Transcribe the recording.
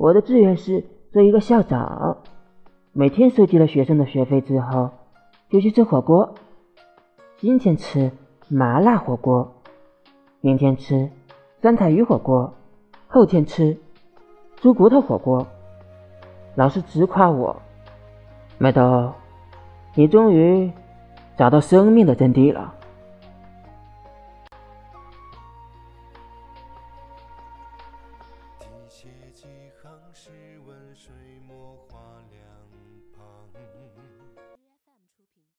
我的志愿是做一个校长，每天收集了学生的学费之后，就去吃火锅。今天吃麻辣火锅，明天吃酸菜鱼火锅，后天吃猪骨头火锅。老师直夸我，麦兜，你终于找到生命的真谛了。写几行诗文，水墨画两。